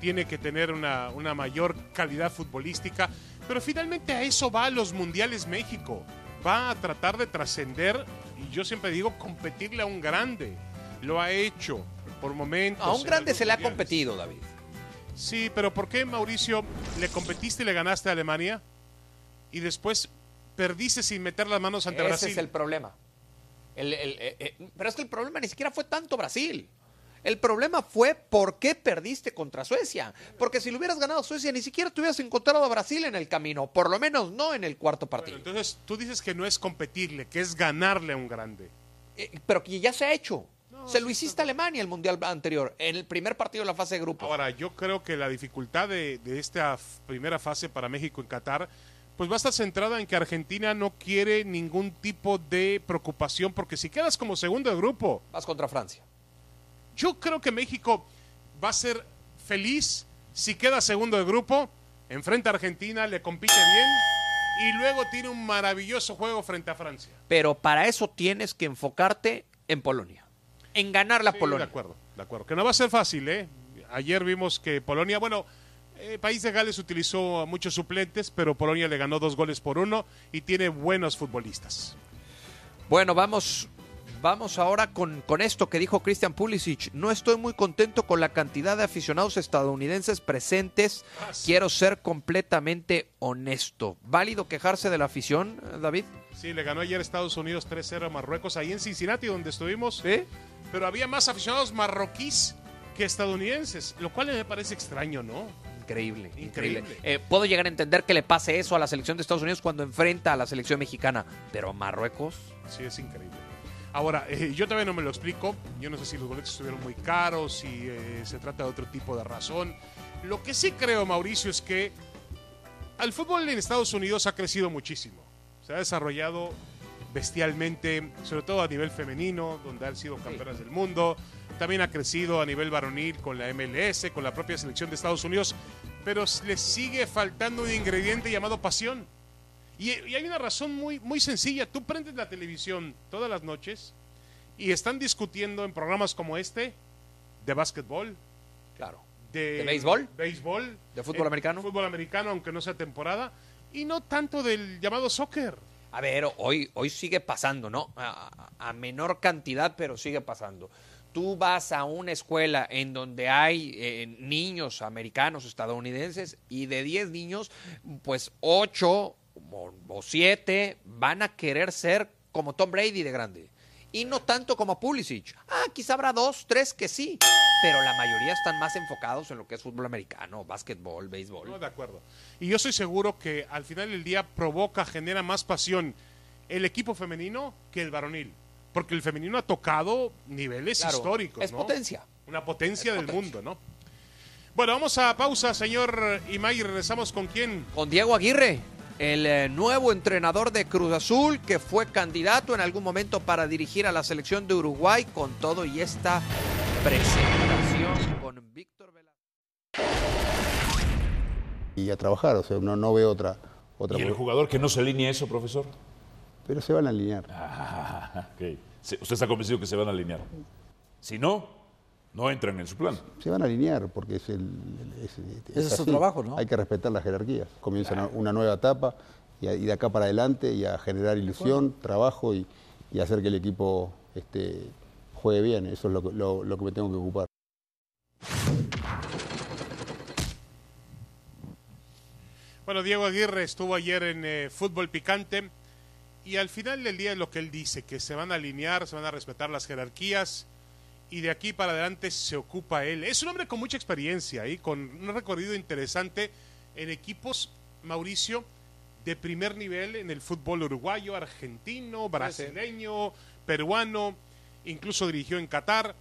tiene que tener una, una mayor calidad futbolística, pero finalmente a eso va a los Mundiales México. Va a tratar de trascender, y yo siempre digo, competirle a un grande. Lo ha hecho por momentos. A un grande se le ha competido, David. Sí, pero ¿por qué, Mauricio, le competiste y le ganaste a Alemania? Y después perdiste sin meter las manos ante Brasil. Ese es el problema. Eh, eh, pero es que el problema ni siquiera fue tanto Brasil. El problema fue por qué perdiste contra Suecia. Porque si lo hubieras ganado Suecia, ni siquiera te hubieras encontrado a Brasil en el camino. Por lo menos no en el cuarto partido. entonces, tú dices que no es competirle, que es ganarle a un grande. Eh, pero que ya se ha hecho. se lo hiciste a Alemania el mundial anterior, en el primer partido de la fase de grupo. Ahora, yo creo que la dificultad de, esta primera fase para México en Qatar pues va a estar centrada en que Argentina no quiere ningún tipo de preocupación, porque si quedas como segundo de grupo, Vas contra Francia. Yo creo que México va a ser feliz si queda segundo de grupo, enfrenta a Argentina, le compite bien y luego tiene un maravilloso juego frente a Francia. Pero para eso tienes que enfocarte en Polonia. En ganar la Sí, Polonia. De acuerdo, de acuerdo. Que no va a ser fácil, ¿eh? Ayer vimos que Polonia, bueno, eh, País de Gales utilizó a muchos suplentes, pero Polonia le ganó dos goles por uno y tiene buenos futbolistas. Bueno, vamos, vamos ahora con, con esto que dijo Christian Pulisic. No estoy muy contento con la cantidad de aficionados estadounidenses presentes. Quiero ser completamente honesto. ¿Válido quejarse de la afición, eh, David? Sí, le ganó ayer Estados Unidos 3-0 a Marruecos, ahí en Cincinnati, donde estuvimos. ¿Sí? Pero había más aficionados marroquíes que estadounidenses, lo cual me parece extraño, ¿no? Increíble, increíble. Increíble. Eh, puedo llegar a entender que le pase eso a la selección de Estados Unidos cuando enfrenta a la selección mexicana, pero Marruecos, Sí, es increíble. Ahora, eh, yo todavía no me lo explico. Yo no sé si los boletos estuvieron muy caros, si eh, se trata de otro tipo de razón. Lo que sí creo, Mauricio, es que el fútbol en Estados Unidos ha crecido muchísimo. Se ha desarrollado bestialmente, sobre todo a nivel femenino, donde han sido campeonas del mundo. También ha crecido a nivel varonil con la MLS, con la propia selección de Estados Unidos. Pero les sigue faltando un ingrediente llamado pasión. Y, y hay una razón muy, muy sencilla. Tú prendes la televisión todas las noches y están discutiendo en programas como este de básquetbol, claro. de, ¿De béisbol? béisbol, ¿De fútbol eh, americano? Fútbol americano, aunque no sea temporada, y no tanto del llamado soccer. A ver, hoy, hoy sigue pasando, ¿no? A, a menor cantidad, pero sigue pasando. Tú vas a una escuela en donde hay eh, niños americanos, estadounidenses, y de 10 niños, pues 8 o 7 van a querer ser como Tom Brady de grande. Y no tanto como Pulisic. Ah, quizá habrá dos, tres que sí. Pero la mayoría están más enfocados en lo que es fútbol americano, básquetbol, béisbol. No, de acuerdo. Y yo estoy seguro que al final del día provoca, genera más pasión el equipo femenino que el varonil. Porque el femenino ha tocado niveles Claro, históricos. es ¿no? potencia. Una potencia Es del potencia. mundo, ¿no? Bueno, vamos a pausa, señor Imay, y regresamos con quién. con Diego Aguirre, el eh, nuevo entrenador de Cruz Azul, que fue candidato en algún momento para dirigir a la selección de Uruguay, con todo y esta presentación con Víctor Velázquez. y a trabajar, o sea, no, no veo otra, otra ¿Y el jugador que no se alinea eso, profesor? pero se van a alinear. Ah, ¿Usted está convencido que se van a alinear? Si no, no entran en su plan. Se van a alinear porque es el, es, Ese es su trabajo, ¿no? Hay que respetar las jerarquías. Comienza una, una nueva etapa y, a- y de acá para adelante y a generar ilusión, trabajo y, y hacer que el equipo este, juegue bien. Eso es lo, que- lo- lo que me tengo que ocupar. Bueno, Diego Aguirre estuvo ayer en eh, Fútbol Picante y al final del día es lo que él dice, que se van a alinear, se van a respetar las jerarquías y de aquí para adelante se ocupa él. Es un hombre con mucha experiencia y con un recorrido interesante en equipos, Mauricio, de primer nivel en el fútbol uruguayo, argentino, brasileño, peruano, incluso dirigió en Qatar.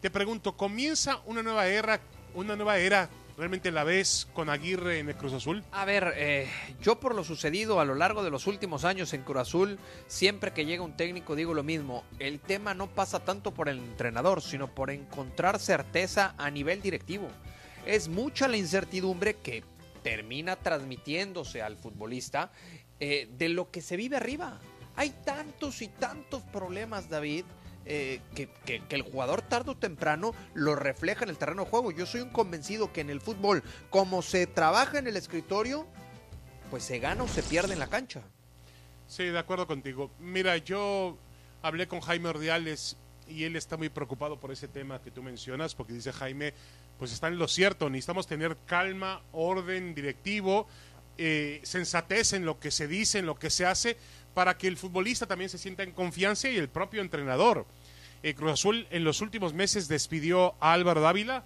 Te pregunto, ¿comienza una nueva era, una nueva era realmente la ves con Aguirre en el Cruz Azul? A ver, eh, yo por lo sucedido a lo largo de los últimos años en Cruz Azul, siempre que llega un técnico digo lo mismo, el tema no pasa tanto por el entrenador, sino por encontrar certeza a nivel directivo. Es mucha la incertidumbre que termina transmitiéndose al futbolista eh, de lo que se vive arriba. Hay tantos y tantos problemas, David, eh, que, que- el jugador tarde o temprano lo refleja en el terreno de juego. Yo soy un convencido que en el fútbol, como se trabaja en el escritorio, pues se gana o se pierde en la cancha. Sí, de acuerdo contigo. Mira, yo hablé con Jaime Ordiales y él está muy preocupado por ese tema que tú mencionas, porque dice Jaime, pues está en lo cierto, necesitamos tener calma, orden directivo, eh, sensatez en lo que se dice, en lo que se hace, para que el futbolista también se sienta en confianza y el propio entrenador. Eh, Cruz Azul en los últimos meses despidió a Álvaro Dávila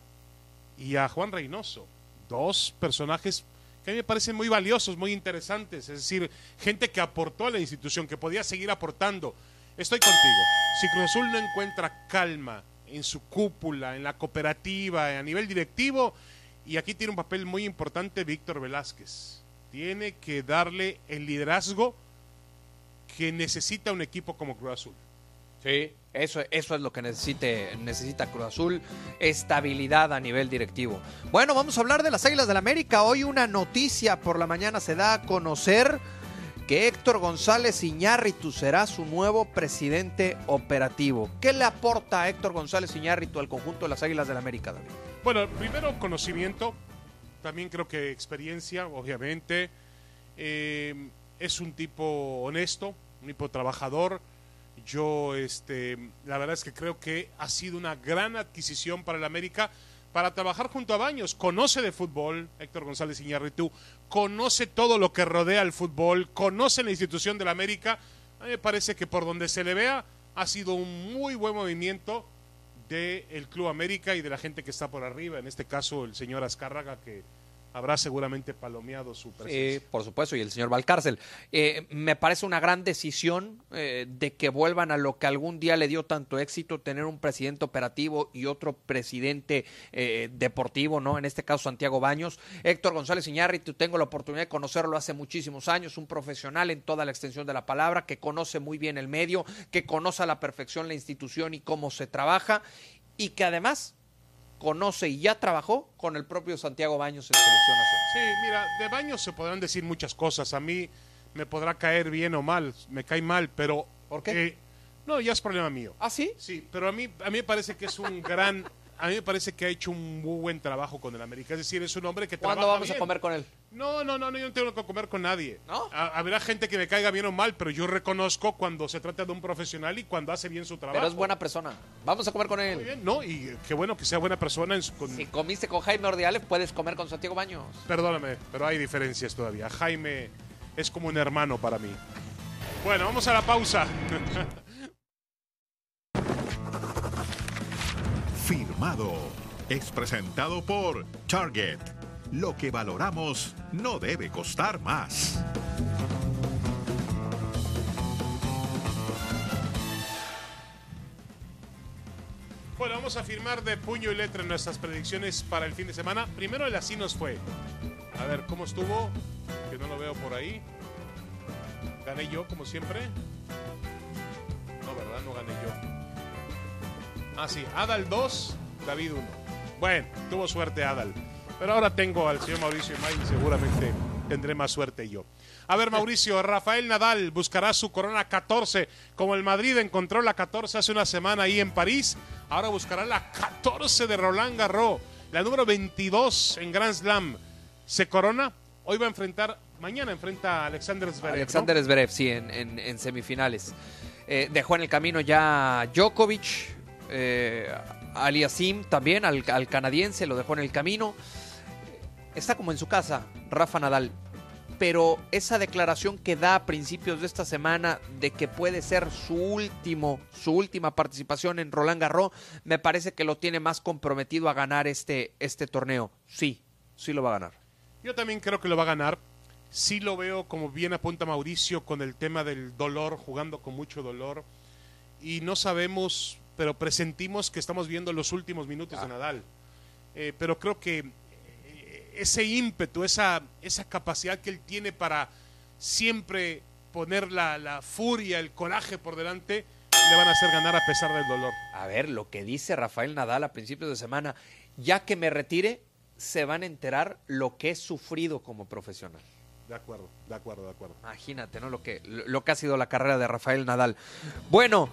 y a Juan Reynoso, dos personajes que a mí me parecen muy valiosos, muy interesantes, es decir, gente que aportó a la institución, que podía seguir aportando. Estoy contigo. Si Cruz Azul no encuentra calma en su cúpula, en la cooperativa, a nivel directivo, y aquí tiene un papel muy importante Víctor Velázquez. Tiene que darle el liderazgo que necesita un equipo como Cruz Azul. Sí, eso, eso es lo que necesite, necesita Cruz Azul, estabilidad a nivel directivo. Bueno, vamos a hablar de las Águilas del la América. Hoy una noticia por la mañana se da a conocer que Héctor González Iñárritu será su nuevo presidente operativo. ¿Qué le aporta a Héctor González Iñárritu al conjunto de las Águilas del la América, David? Bueno, primero conocimiento, también creo que experiencia, obviamente. Eh, es un tipo honesto, un tipo trabajador. Yo, este, la verdad es que creo que ha sido una gran adquisición para el América para trabajar junto a Baños. Conoce de fútbol, Héctor González Iñárritu, conoce todo lo que rodea al fútbol, conoce la institución del América. A mí me parece que por donde se le vea ha sido un muy buen movimiento del Club América y de la gente que está por arriba, en este caso el señor Azcárraga, que habrá seguramente palomeado su presencia. Sí, por supuesto, y el señor Valcárcel. Eh, me parece una gran decisión eh, de que vuelvan a lo que algún día le dio tanto éxito, tener un presidente operativo y otro presidente eh, deportivo, ¿no? En este caso, Santiago Baños. Héctor González Iñárritu, tengo la oportunidad de conocerlo hace muchísimos años, un profesional en toda la extensión de la palabra, que conoce muy bien el medio, que conoce a la perfección la institución y cómo se trabaja, y que además conoce y ya trabajó con el propio Santiago Baños en selección nacional. Sí, mira, de Baños se podrán decir muchas cosas. A mí me podrá caer bien o mal, me cae mal, pero... ¿Por qué? Eh, no, ya es problema mío. ¿Ah, sí? Sí, pero a mí, a mí me parece que es un gran... A mí me parece que ha hecho un muy buen trabajo con el América. Es decir, es un hombre que ¿Cuándo trabaja vamos a comer con él? No, no, no, no, yo no tengo que comer con nadie. ¿No? Ha- habrá gente que me caiga bien o mal, pero yo reconozco cuando se trata de un profesional y cuando hace bien su trabajo. Pero es buena persona. Vamos a comer con Muy él. bien, no, y qué bueno que sea buena persona en su- con- Si comiste con Jaime Ordiales, puedes comer con Santiago Baños. Perdóname, pero hay diferencias todavía. Jaime es como un hermano para mí. Bueno, vamos a la pausa. Firmado. Es presentado por Target. Lo que valoramos no debe costar más. Bueno, vamos a firmar de puño y letra nuestras predicciones para el fin de semana. Primero el así nos fue. A ver, ¿cómo estuvo? Que no lo veo por ahí. ¿Gané yo, como siempre? No, ¿verdad? No gané yo. Ah, sí. Adal 2, David 1. Bueno, tuvo suerte Adal. Pero ahora tengo al señor Mauricio Imay y seguramente tendré más suerte yo. A ver, Mauricio, Rafael Nadal buscará su corona 14. Como el Madrid encontró la 14 hace una semana ahí en París, ahora buscará la 14 de Roland Garros, la número 22 en Grand Slam. ¿Se corona? Hoy va a enfrentar, mañana enfrenta a Alexander Zverev. Alexander Zverev, sí, en, semifinales. Eh, dejó en el camino ya Djokovic, eh, Aliasim también, al canadiense, lo dejó en el camino. Está como en su casa, Rafa Nadal. Pero esa declaración que da a principios de esta semana de que puede ser su último, su última participación en Roland Garros, me parece que lo tiene más comprometido a ganar este, este torneo. Sí, sí lo va a ganar. Yo también creo que lo va a ganar. Sí lo veo, como bien apunta Mauricio, con el tema del dolor, jugando con mucho dolor. Y no sabemos, pero presentimos que estamos viendo los últimos minutos de Nadal. Eh, pero creo que ese ímpetu, esa, esa capacidad que él tiene para siempre poner la, la furia, el coraje por delante, le van a hacer ganar a pesar del dolor. A ver, lo que dice Rafael Nadal a principios de semana, ya que me retire, se van a enterar lo que he sufrido como profesional. De acuerdo, de acuerdo, de acuerdo. Imagínate, ¿no? Lo que, lo que ha sido la carrera de Rafael Nadal. Bueno,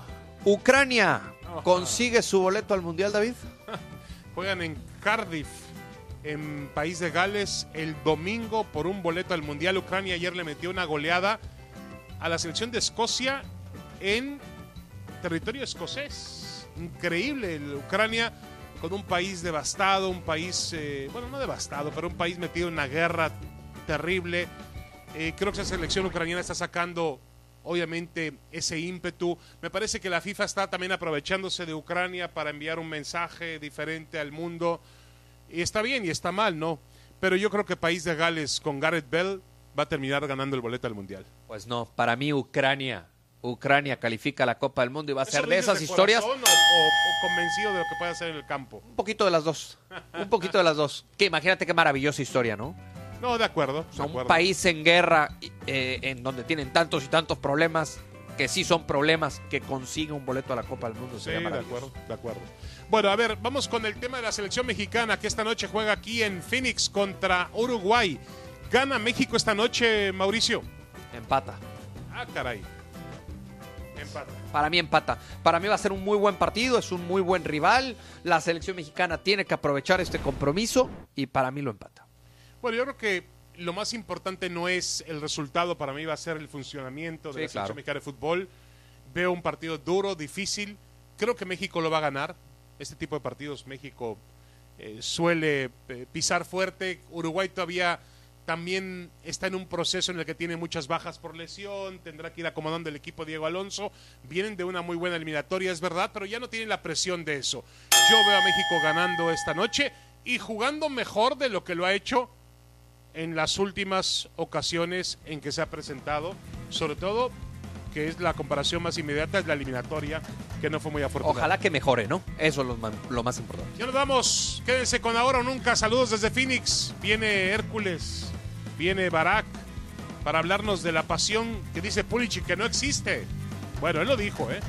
Ucrania consigue su boleto al Mundial, David. Juegan en Cardiff, en País de Gales, el domingo por un boleto al Mundial. Ucrania ayer le metió una goleada a la selección de Escocia en territorio escocés. Increíble, Ucrania con un país devastado, un país, eh, bueno, no devastado, pero un país metido en una guerra terrible. Eh, creo que esa selección ucraniana está sacando, obviamente, ese ímpetu. Me parece que la FIFA está también aprovechándose de Ucrania para enviar un mensaje diferente al mundo. Y está bien y está mal, ¿no? Pero yo creo que País de Gales con Gareth Bell va a terminar ganando el boleto al Mundial. Pues no, para mí Ucrania, Ucrania califica la Copa del Mundo y va a ¿Eso ser de esas historias. corazón o, o- o convencido de lo que puede hacer en el campo? Un poquito de las dos. Un poquito de las dos. Que imagínate qué maravillosa historia, ¿no? No, de acuerdo. De un acuerdo. país en guerra, eh, en donde tienen tantos y tantos problemas, que sí son problemas, que consiga un boleto a la Copa del Mundo. Sí, de acuerdo, de acuerdo. Bueno, a ver, vamos con el tema de la selección mexicana que esta noche juega aquí en Phoenix contra Uruguay. ¿Gana México esta noche, Mauricio? Empata. Ah, caray. Empata. Para mí empata. Para mí va a ser un muy buen partido, es un muy buen rival. La selección mexicana tiene que aprovechar este compromiso y para mí lo empata. Bueno, yo creo que lo más importante no es el resultado, para mí va a ser el funcionamiento de Sí, la selección claro. mexicana de fútbol. Veo un partido duro, difícil. Creo que México lo va a ganar. Este tipo de partidos México eh, suele eh, pisar fuerte. Uruguay todavía también está en un proceso en el que tiene muchas bajas por lesión, tendrá que ir acomodando el equipo Diego Alonso. Vienen de una muy buena eliminatoria, es verdad, pero ya no tienen la presión de eso. Yo veo a México ganando esta noche y jugando mejor de lo que lo ha hecho en las últimas ocasiones en que se ha presentado, sobre todo que es la comparación más inmediata, es la eliminatoria, que no fue muy afortunada. Ojalá que mejore, ¿no? Eso es lo, lo más importante. Ya nos vamos. Quédense con ahora o nunca. Saludos desde Phoenix. Viene Hércules, viene Barak para hablarnos de la pasión que dice Pulisic que no existe. Bueno, él lo dijo, ¿eh?